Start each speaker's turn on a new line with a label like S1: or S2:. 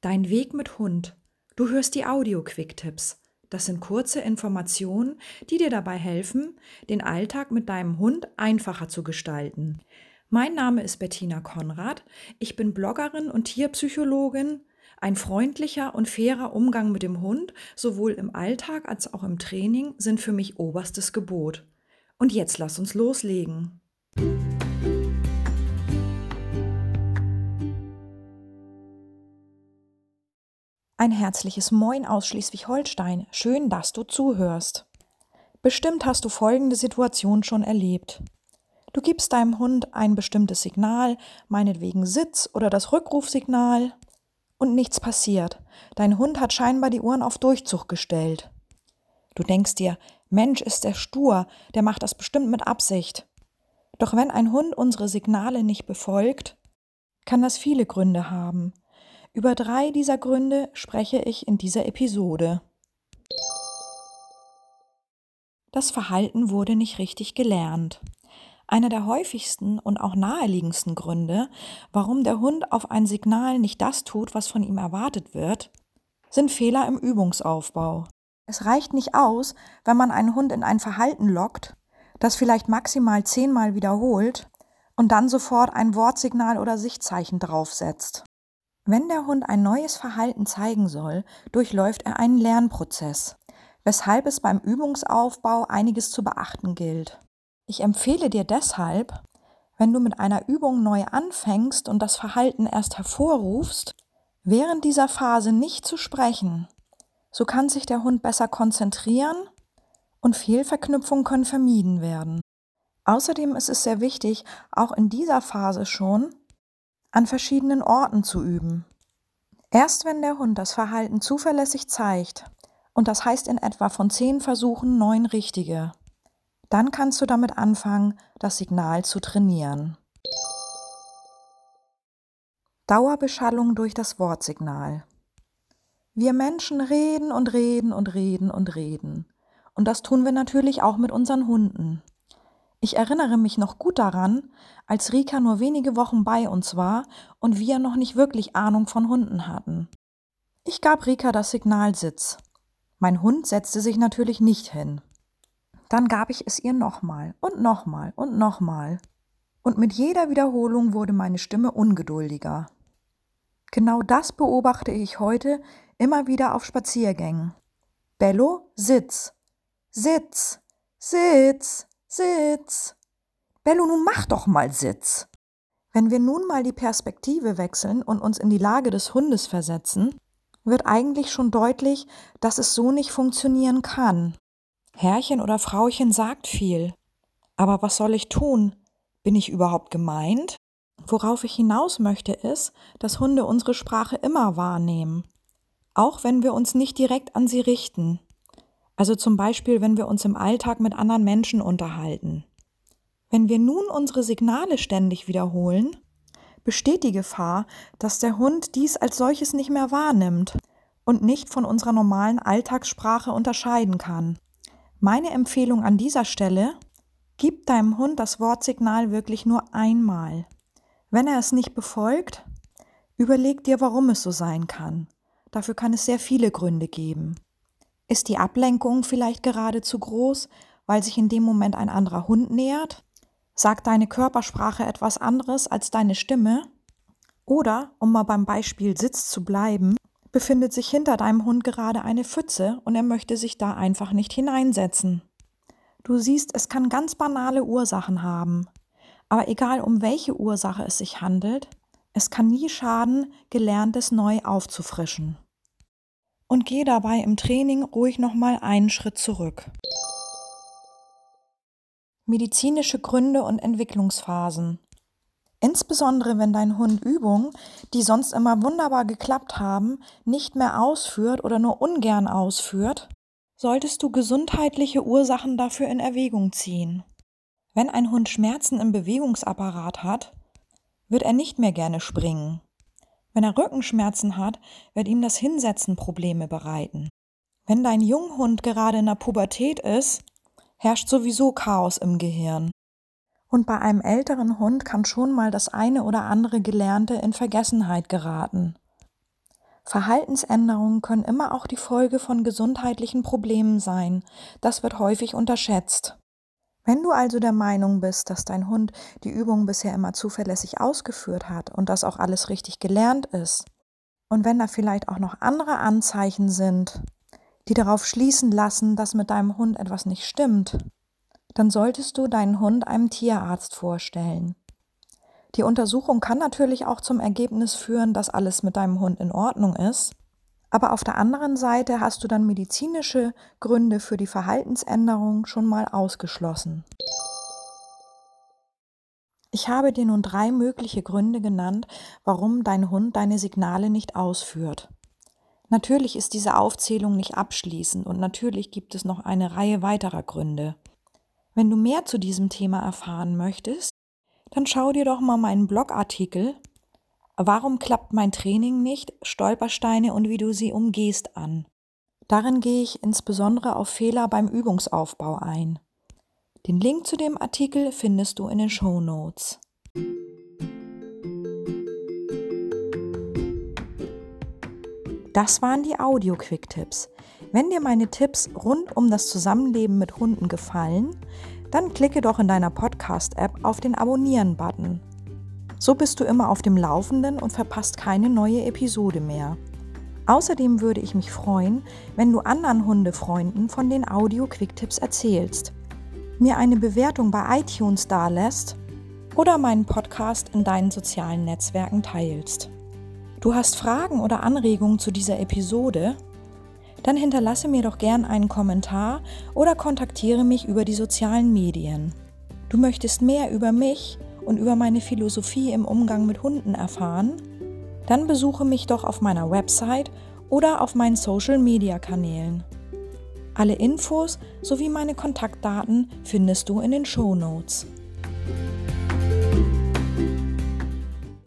S1: Dein Weg mit Hund. Du hörst die Audio-Quick-Tipps. Das sind kurze Informationen, die dir dabei helfen, den Alltag mit deinem Hund einfacher zu gestalten. Mein Name ist Bettina Konrad. Ich bin Bloggerin und Tierpsychologin. Ein freundlicher und fairer Umgang mit dem Hund, sowohl im Alltag als auch im Training, sind für mich oberstes Gebot. Und jetzt lass uns loslegen. Ein herzliches Moin aus Schleswig-Holstein. Schön, dass du zuhörst. Bestimmt hast du folgende Situation schon erlebt. Du gibst deinem Hund ein bestimmtes Signal, meinetwegen Sitz oder das Rückrufsignal, und nichts passiert. Dein Hund hat scheinbar die Uhren auf Durchzug gestellt. Du denkst dir, Mensch, ist der stur, der macht das bestimmt mit Absicht. Doch wenn ein Hund unsere Signale nicht befolgt, kann das viele Gründe haben. Über drei dieser Gründe spreche ich in dieser Episode. Das Verhalten wurde nicht richtig gelernt. Einer der häufigsten und auch naheliegendsten Gründe, warum der Hund auf ein Signal nicht das tut, was von ihm erwartet wird, sind Fehler im Übungsaufbau. Es reicht nicht aus, wenn man einen Hund in ein Verhalten lockt, das vielleicht maximal zehnmal wiederholt und dann sofort ein Wortsignal oder Sichtzeichen draufsetzt. Wenn der Hund ein neues Verhalten zeigen soll, durchläuft er einen Lernprozess, weshalb es beim Übungsaufbau einiges zu beachten gilt. Ich empfehle dir deshalb, wenn du mit einer Übung neu anfängst und das Verhalten erst hervorrufst, während dieser Phase nicht zu sprechen. So kann sich der Hund besser konzentrieren und Fehlverknüpfungen können vermieden werden. Außerdem ist es sehr wichtig, auch in dieser Phase schon an verschiedenen Orten zu üben. Erst wenn der Hund das Verhalten zuverlässig zeigt, und das heißt in etwa von zehn Versuchen neun richtige, dann kannst du damit anfangen, das Signal zu trainieren. Dauerbeschallung durch das Wortsignal. Wir Menschen reden und reden und reden und reden. Und das tun wir natürlich auch mit unseren Hunden. Ich erinnere mich noch gut daran, als Rika nur wenige Wochen bei uns war und wir noch nicht wirklich Ahnung von Hunden hatten. Ich gab Rika das Signal Sitz. Mein Hund setzte sich natürlich nicht hin. Dann gab ich es ihr nochmal und nochmal und nochmal. Und mit jeder Wiederholung wurde meine Stimme ungeduldiger. Genau das beobachte ich heute immer wieder auf Spaziergängen. Bello, Sitz. Sitz. Sitz. Sitz. Bello, nun mach doch mal Sitz. Wenn wir nun mal die Perspektive wechseln und uns in die Lage des Hundes versetzen, wird eigentlich schon deutlich, dass es so nicht funktionieren kann. Herrchen oder Frauchen sagt viel. Aber was soll ich tun? Bin ich überhaupt gemeint? Worauf ich hinaus möchte, ist, dass Hunde unsere Sprache immer wahrnehmen. Auch wenn wir uns nicht direkt an sie richten. Also zum Beispiel, wenn wir uns im Alltag mit anderen Menschen unterhalten. Wenn wir nun unsere Signale ständig wiederholen, besteht die Gefahr, dass der Hund dies als solches nicht mehr wahrnimmt und nicht von unserer normalen Alltagssprache unterscheiden kann. Meine Empfehlung an dieser Stelle, gib deinem Hund das Wortsignal wirklich nur einmal. Wenn er es nicht befolgt, überleg dir, warum es so sein kann. Dafür kann es sehr viele Gründe geben. Ist die Ablenkung vielleicht gerade zu groß, weil sich in dem Moment ein anderer Hund nähert? Sagt deine Körpersprache etwas anderes als deine Stimme? Oder, um mal beim Beispiel Sitz zu bleiben, befindet sich hinter deinem Hund gerade eine Pfütze und er möchte sich da einfach nicht hineinsetzen. Du siehst, es kann ganz banale Ursachen haben. Aber egal um welche Ursache es sich handelt, es kann nie schaden, Gelerntes neu aufzufrischen und geh dabei im Training ruhig nochmal einen Schritt zurück. Medizinische Gründe und Entwicklungsphasen. Insbesondere wenn dein Hund Übungen, die sonst immer wunderbar geklappt haben, nicht mehr ausführt oder nur ungern ausführt, solltest du gesundheitliche Ursachen dafür in Erwägung ziehen. Wenn ein Hund Schmerzen im Bewegungsapparat hat, wird er nicht mehr gerne springen. Wenn er Rückenschmerzen hat, wird ihm das Hinsetzen Probleme bereiten. Wenn dein Junghund gerade in der Pubertät ist, herrscht sowieso Chaos im Gehirn. Und bei einem älteren Hund kann schon mal das eine oder andere Gelernte in Vergessenheit geraten. Verhaltensänderungen können immer auch die Folge von gesundheitlichen Problemen sein. Das wird häufig unterschätzt. Wenn du also der Meinung bist, dass dein Hund die Übung bisher immer zuverlässig ausgeführt hat und dass auch alles richtig gelernt ist, und wenn da vielleicht auch noch andere Anzeichen sind, die darauf schließen lassen, dass mit deinem Hund etwas nicht stimmt, dann solltest du deinen Hund einem Tierarzt vorstellen. Die Untersuchung kann natürlich auch zum Ergebnis führen, dass alles mit deinem Hund in Ordnung ist. Aber auf der anderen Seite hast du dann medizinische Gründe für die Verhaltensänderung schon mal ausgeschlossen. Ich habe dir nun drei mögliche Gründe genannt, warum dein Hund deine Signale nicht ausführt. Natürlich ist diese Aufzählung nicht abschließend und natürlich gibt es noch eine Reihe weiterer Gründe. Wenn du mehr zu diesem Thema erfahren möchtest, dann schau dir doch mal meinen Blogartikel Warum klappt mein Training nicht? Stolpersteine und wie du sie umgehst an. Darin gehe ich insbesondere auf Fehler beim Übungsaufbau ein. Den Link zu dem Artikel findest du in den Show Notes. Das waren die Audio-Quick-Tipps. Wenn dir meine Tipps rund um das Zusammenleben mit Hunden gefallen, dann klicke doch in deiner Podcast-App auf den Abonnieren-Button. So bist du immer auf dem Laufenden und verpasst keine neue Episode mehr. Außerdem würde ich mich freuen, wenn du anderen Hundefreunden von den Audio-Quick-Tipps erzählst, mir eine Bewertung bei iTunes dalässt oder meinen Podcast in deinen sozialen Netzwerken teilst. Du hast Fragen oder Anregungen zu dieser Episode? dann hinterlasse mir doch gern einen Kommentar oder kontaktiere mich über die sozialen Medien. Du möchtest mehr über mich und über meine Philosophie im Umgang mit Hunden erfahren? Dann besuche mich doch auf meiner Website oder auf meinen Social-Media-Kanälen. Alle Infos sowie meine Kontaktdaten findest du in den Show Notes.